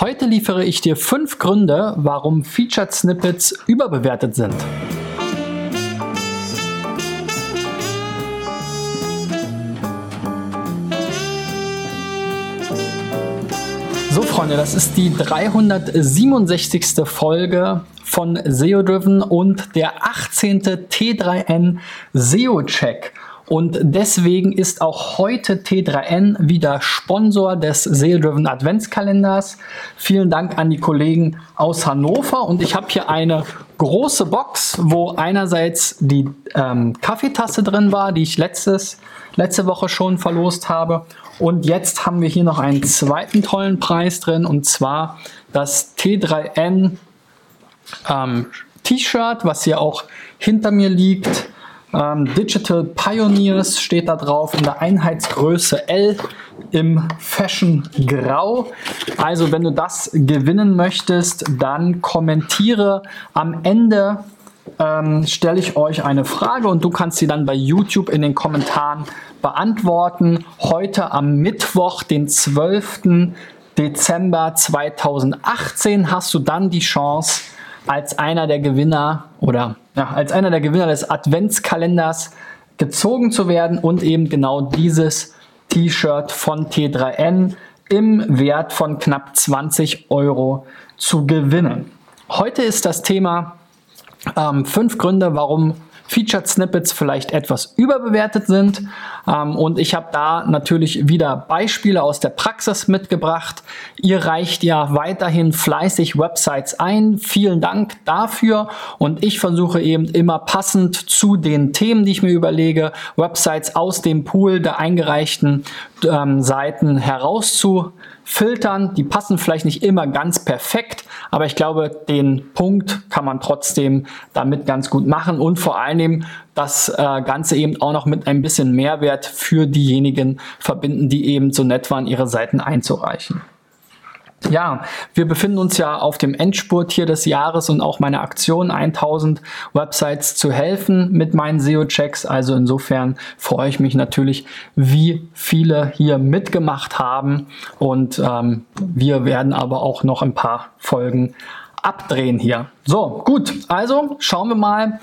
Heute liefere ich dir fünf Gründe, warum Featured Snippets überbewertet sind. So Freunde, das ist die 367. Folge von SEO Driven und der 18. T3N SEO Check. Und deswegen ist auch heute T3N wieder Sponsor des SEO-Driven Adventskalenders. Vielen Dank an die Kollegen aus Hannover. Und ich habe hier eine große Box, wo einerseits die ähm, Kaffeetasse drin war, die ich letztes, letzte Woche schon verlost habe. Und jetzt haben wir hier noch einen zweiten tollen Preis drin, und zwar das T3N ähm, T-Shirt, was hier auch hinter mir liegt. Ähm, Digital Pioneers steht da drauf in der Einheitsgröße L im Fashion Grau. Also wenn du das gewinnen möchtest, dann kommentiere am Ende ähm, stelle ich euch eine Frage und du kannst sie dann bei YouTube in den Kommentaren beantworten. Heute am Mittwoch, den 12. Dezember 2018, hast du dann die Chance, als einer der Gewinner oder ja, als einer der Gewinner des Adventskalenders gezogen zu werden und eben genau dieses T-Shirt von T3N im Wert von knapp 20 Euro zu gewinnen. Heute ist das Thema ähm, fünf Gründe, warum Featured Snippets vielleicht etwas überbewertet sind. Ähm, und ich habe da natürlich wieder Beispiele aus der Praxis mitgebracht. Ihr reicht ja weiterhin fleißig Websites ein. Vielen Dank dafür. Und ich versuche eben immer passend zu den Themen, die ich mir überlege, Websites aus dem Pool der eingereichten ähm, Seiten herauszu filtern. Die passen vielleicht nicht immer ganz perfekt, aber ich glaube, den Punkt kann man trotzdem damit ganz gut machen und vor allem das äh, Ganze eben auch noch mit ein bisschen Mehrwert für diejenigen verbinden, die eben so nett waren, ihre Seiten einzureichen. Ja, wir befinden uns ja auf dem Endspurt hier des Jahres und auch meine Aktion 1000 Websites zu helfen mit meinen SEO-Checks. Also insofern freue ich mich natürlich, wie viele hier mitgemacht haben und ähm, wir werden aber auch noch ein paar Folgen abdrehen hier. So, gut, also schauen wir mal,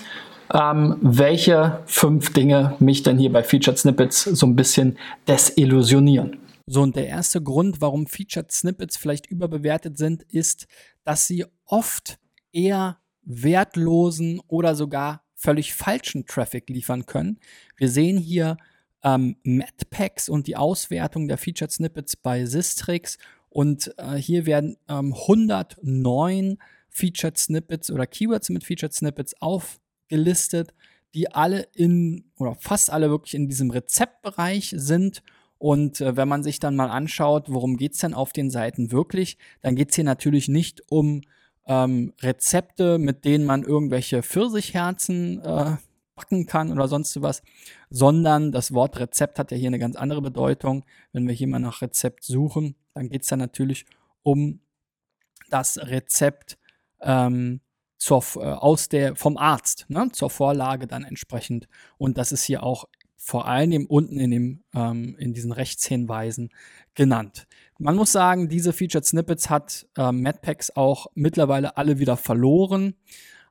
ähm, welche fünf Dinge mich denn hier bei Featured Snippets so ein bisschen desillusionieren. So, und der erste Grund, warum Featured Snippets vielleicht überbewertet sind, ist, dass sie oft eher wertlosen oder sogar völlig falschen Traffic liefern können. Wir sehen hier ähm, Madpacks und die Auswertung der Featured Snippets bei Sistrix und äh, hier werden ähm, 109 Featured Snippets oder Keywords mit Featured Snippets aufgelistet, die alle in oder fast alle wirklich in diesem Rezeptbereich sind und äh, wenn man sich dann mal anschaut, worum geht es denn auf den Seiten wirklich, dann geht es hier natürlich nicht um ähm, Rezepte, mit denen man irgendwelche Pfirsichherzen äh, backen kann oder sonst was, sondern das Wort Rezept hat ja hier eine ganz andere Bedeutung. Wenn wir hier mal nach Rezept suchen, dann geht es dann natürlich um das Rezept ähm, zur, äh, aus der, vom Arzt, ne, zur Vorlage dann entsprechend. Und das ist hier auch vor allem unten in, dem, ähm, in diesen Rechtshinweisen genannt. Man muss sagen, diese Featured Snippets hat äh, Madpacks auch mittlerweile alle wieder verloren.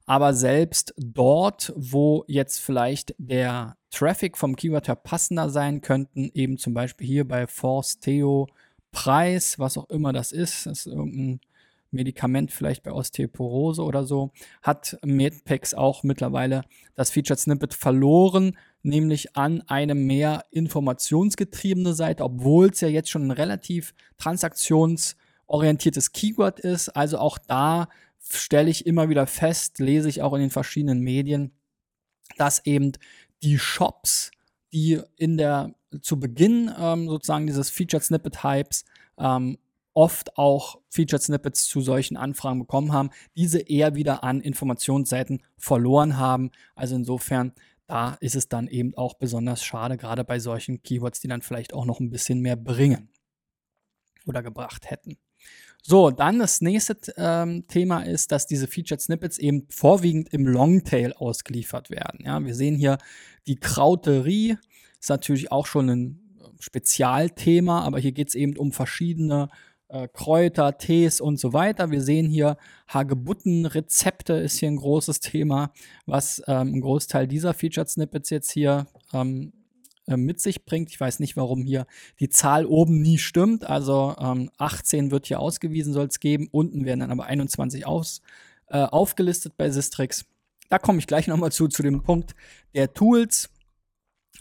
Aber selbst dort, wo jetzt vielleicht der Traffic vom Keyword her passender sein könnten, eben zum Beispiel hier bei Force Theo Preis, was auch immer das ist, das ist irgendein Medikament vielleicht bei Osteoporose oder so, hat Medpacks auch mittlerweile das Featured Snippet verloren, nämlich an eine mehr informationsgetriebene Seite, obwohl es ja jetzt schon ein relativ transaktionsorientiertes Keyword ist. Also auch da stelle ich immer wieder fest, lese ich auch in den verschiedenen Medien, dass eben die Shops, die in der zu Beginn ähm, sozusagen dieses Featured Snippet Hypes ähm, oft auch Featured Snippets zu solchen Anfragen bekommen haben, diese eher wieder an Informationsseiten verloren haben. Also insofern, da ist es dann eben auch besonders schade, gerade bei solchen Keywords, die dann vielleicht auch noch ein bisschen mehr bringen oder gebracht hätten. So, dann das nächste ähm, Thema ist, dass diese Featured Snippets eben vorwiegend im Longtail ausgeliefert werden. Ja, wir sehen hier die Krauterie, ist natürlich auch schon ein Spezialthema, aber hier geht es eben um verschiedene äh, Kräuter, Tees und so weiter. Wir sehen hier Hagebuttenrezepte ist hier ein großes Thema, was ähm, ein Großteil dieser Featured Snippets jetzt hier ähm, äh, mit sich bringt. Ich weiß nicht, warum hier die Zahl oben nie stimmt. Also ähm, 18 wird hier ausgewiesen, soll es geben. Unten werden dann aber 21 aus, äh, aufgelistet bei Sistrix. Da komme ich gleich nochmal zu, zu dem Punkt der Tools.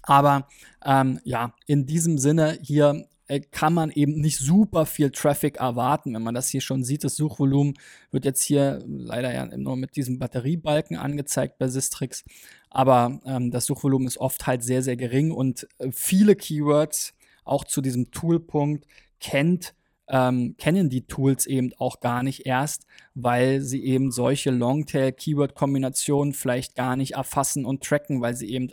Aber ähm, ja, in diesem Sinne hier äh, kann man eben nicht super viel Traffic erwarten. Wenn man das hier schon sieht, das Suchvolumen wird jetzt hier leider ja nur mit diesem Batteriebalken angezeigt bei Sistrix. Aber ähm, das Suchvolumen ist oft halt sehr, sehr gering und äh, viele Keywords, auch zu diesem Toolpunkt, kennt ähm, kennen die Tools eben auch gar nicht erst, weil sie eben solche Longtail-Keyword-Kombinationen vielleicht gar nicht erfassen und tracken, weil sie eben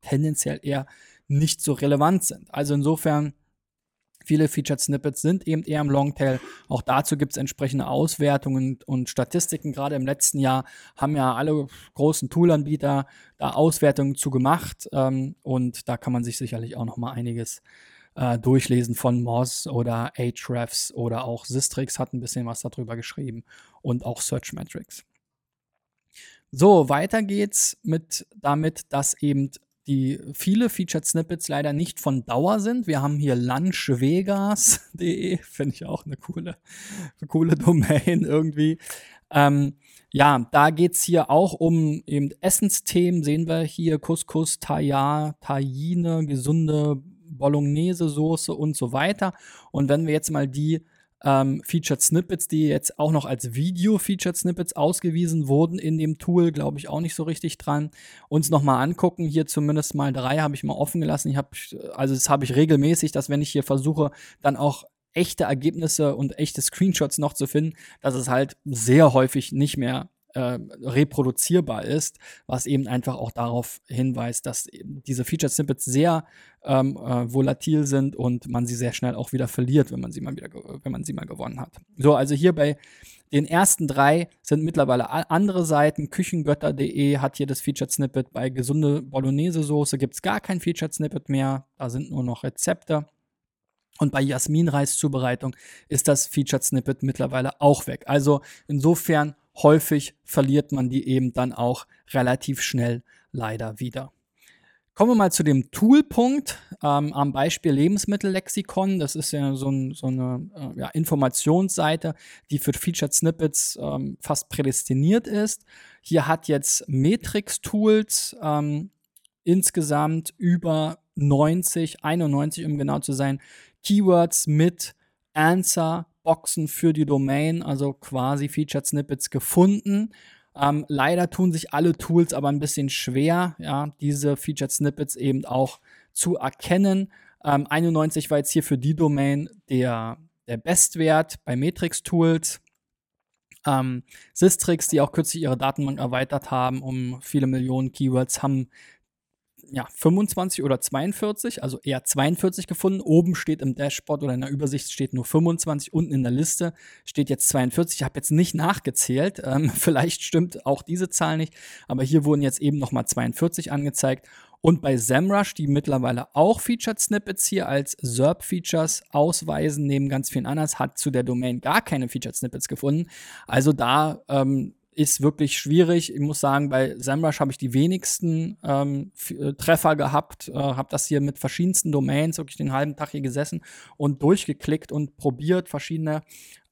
tendenziell eher nicht so relevant sind. Also insofern Viele Featured Snippets sind eben eher im Longtail. Auch dazu gibt es entsprechende Auswertungen und Statistiken. Gerade im letzten Jahr haben ja alle großen Toolanbieter da Auswertungen zu gemacht. Ähm, und da kann man sich sicherlich auch noch mal einiges äh, durchlesen von Moz oder Ahrefs oder auch Sistrix hat ein bisschen was darüber geschrieben und auch Searchmetrics. So, weiter geht's mit damit, dass eben die viele Featured Snippets leider nicht von Dauer sind. Wir haben hier lunchvegas.de, finde ich auch eine coole, eine coole Domain irgendwie. Ähm, ja, da geht es hier auch um eben Essensthemen. Sehen wir hier Couscous, Taya, Tajine, gesunde Bolognese-Soße und so weiter. Und wenn wir jetzt mal die ähm, Featured Snippets, die jetzt auch noch als Video-Featured Snippets ausgewiesen wurden in dem Tool, glaube ich auch nicht so richtig dran. Uns nochmal angucken, hier zumindest mal drei habe ich mal offen gelassen. Ich habe, also das habe ich regelmäßig, dass wenn ich hier versuche, dann auch echte Ergebnisse und echte Screenshots noch zu finden, dass es halt sehr häufig nicht mehr äh, reproduzierbar ist, was eben einfach auch darauf hinweist, dass diese Featured Snippets sehr ähm, äh, volatil sind und man sie sehr schnell auch wieder verliert, wenn man sie mal wieder, wenn man sie mal gewonnen hat. So, also hier bei den ersten drei sind mittlerweile andere Seiten. Küchengötter.de hat hier das Featured Snippet. Bei gesunde Bolognese-Soße gibt es gar kein Featured Snippet mehr. Da sind nur noch Rezepte. Und bei Jasmin-Reiszubereitung ist das Featured Snippet mittlerweile auch weg. Also insofern häufig verliert man die eben dann auch relativ schnell leider wieder. Kommen wir mal zu dem Toolpunkt ähm, am Beispiel Lebensmittellexikon. Das ist ja so, ein, so eine äh, ja, Informationsseite, die für Featured Snippets ähm, fast prädestiniert ist. Hier hat jetzt Matrix Tools ähm, insgesamt über 90, 91 um genau zu sein, Keywords mit Answer Boxen für die Domain, also quasi Featured Snippets gefunden. Ähm, leider tun sich alle Tools aber ein bisschen schwer, ja, diese Featured Snippets eben auch zu erkennen. Ähm, 91 war jetzt hier für die Domain der, der Bestwert bei Matrix Tools. Ähm, Sistrix, die auch kürzlich ihre Datenbank erweitert haben um viele Millionen Keywords, haben ja, 25 oder 42, also eher 42 gefunden. Oben steht im Dashboard oder in der Übersicht steht nur 25, unten in der Liste steht jetzt 42. Ich habe jetzt nicht nachgezählt, ähm, vielleicht stimmt auch diese Zahl nicht, aber hier wurden jetzt eben nochmal 42 angezeigt. Und bei SEMrush, die mittlerweile auch Featured Snippets hier als SERP-Features ausweisen, neben ganz vielen anderen, hat zu der Domain gar keine Featured Snippets gefunden. Also da ähm, ist wirklich schwierig. Ich muss sagen, bei SEMrush habe ich die wenigsten ähm, äh, Treffer gehabt, äh, habe das hier mit verschiedensten Domains wirklich den halben Tag hier gesessen und durchgeklickt und probiert verschiedene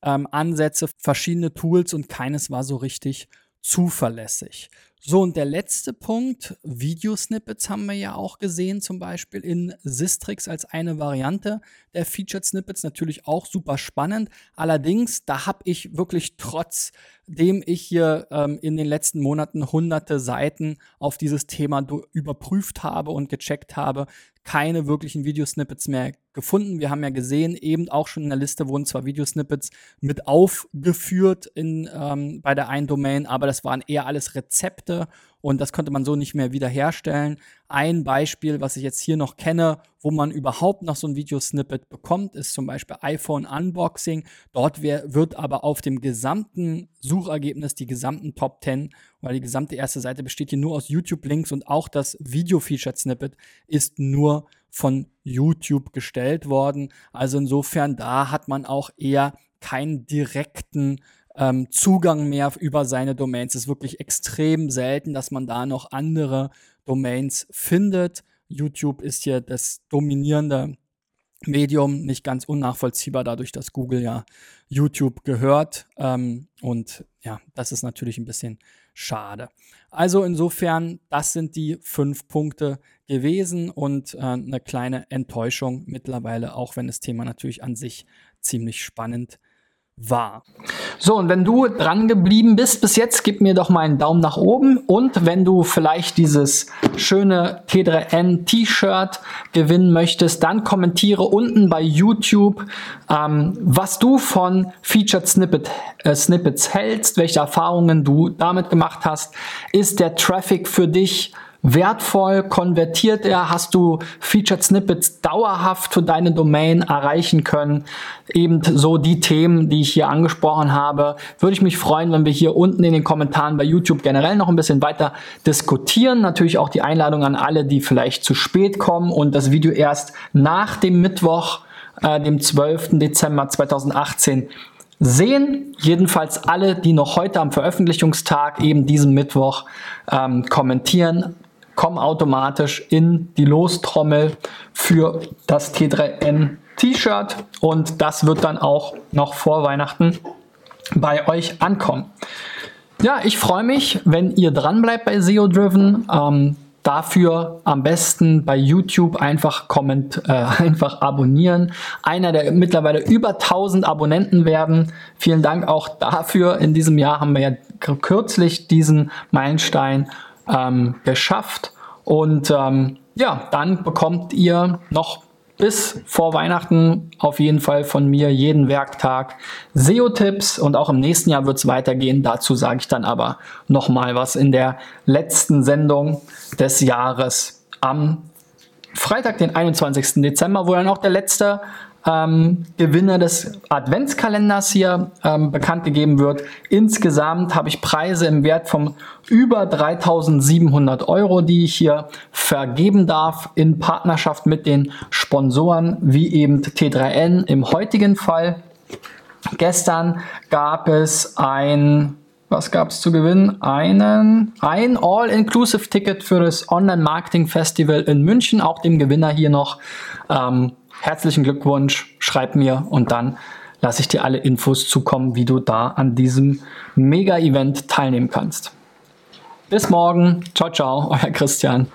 ähm, Ansätze, verschiedene Tools und keines war so richtig zuverlässig. So, und der letzte Punkt, Videosnippets haben wir ja auch gesehen, zum Beispiel in Sistrix als eine Variante der Featured Snippets, natürlich auch super spannend. Allerdings, da habe ich wirklich trotzdem ich hier ähm, in den letzten Monaten hunderte Seiten auf dieses Thema überprüft habe und gecheckt habe, keine wirklichen Videosnippets mehr gefunden. Wir haben ja gesehen, eben auch schon in der Liste wurden zwar Videosnippets mit aufgeführt in, ähm, bei der einen Domain, aber das waren eher alles Rezepte könnte und das könnte man so nicht mehr wiederherstellen. Ein Beispiel, was ich jetzt hier noch kenne, wo man überhaupt noch so ein Videosnippet bekommt, ist zum Beispiel iPhone Unboxing. Dort wird aber auf dem gesamten Suchergebnis, die gesamten Top 10, weil die gesamte erste Seite besteht hier nur aus YouTube-Links und auch das Video-Featured-Snippet ist nur von YouTube gestellt worden. Also insofern, da hat man auch eher keinen direkten ähm, Zugang mehr über seine Domains. Es ist wirklich extrem selten, dass man da noch andere Domains findet. YouTube ist hier das dominierende Medium, nicht ganz unnachvollziehbar, dadurch, dass Google ja YouTube gehört. Ähm, und ja, das ist natürlich ein bisschen schade. Also insofern, das sind die fünf Punkte gewesen und äh, eine kleine Enttäuschung mittlerweile, auch wenn das Thema natürlich an sich ziemlich spannend war. So, und wenn du dran geblieben bist bis jetzt, gib mir doch mal einen Daumen nach oben. Und wenn du vielleicht dieses schöne T3N T-Shirt gewinnen möchtest, dann kommentiere unten bei YouTube, ähm, was du von Featured Snippet, äh, Snippets hältst, welche Erfahrungen du damit gemacht hast. Ist der Traffic für dich wertvoll? Konvertiert er? Hast du Featured Snippets dauerhaft für deine Domain erreichen können? Eben so die Themen, die ich hier angesprochen habe. Würde ich mich freuen, wenn wir hier unten in den Kommentaren bei YouTube generell noch ein bisschen weiter diskutieren. Natürlich auch die Einladung an alle, die vielleicht zu spät kommen und das Video erst nach dem Mittwoch, äh, dem 12. Dezember 2018 sehen. Jedenfalls alle, die noch heute am Veröffentlichungstag, eben diesen Mittwoch, ähm, kommentieren, kommen automatisch in die Lostrommel für das T3N T-Shirt und das wird dann auch noch vor Weihnachten bei euch ankommen. Ja, ich freue mich, wenn ihr dran bleibt bei SEO Driven. Ähm, dafür am besten bei YouTube einfach comment, äh, einfach abonnieren. Einer der mittlerweile über 1000 Abonnenten werden. Vielen Dank auch dafür. In diesem Jahr haben wir ja kürzlich diesen Meilenstein ähm, geschafft. Und ähm, ja, dann bekommt ihr noch bis vor Weihnachten auf jeden Fall von mir jeden Werktag SEO-Tipps und auch im nächsten Jahr wird es weitergehen. Dazu sage ich dann aber nochmal was in der letzten Sendung des Jahres am Freitag, den 21. Dezember, wo dann auch der letzte ähm, Gewinner des Adventskalenders hier ähm, bekannt gegeben wird. Insgesamt habe ich Preise im Wert von über 3700 Euro, die ich hier vergeben darf in Partnerschaft mit den Sponsoren, wie eben T3N im heutigen Fall. Gestern gab es ein was gab es zu gewinnen? Einen, ein All-Inclusive-Ticket für das Online-Marketing-Festival in München. Auch dem Gewinner hier noch ähm, herzlichen Glückwunsch, schreib mir und dann lasse ich dir alle Infos zukommen, wie du da an diesem Mega-Event teilnehmen kannst. Bis morgen. Ciao, ciao, euer Christian.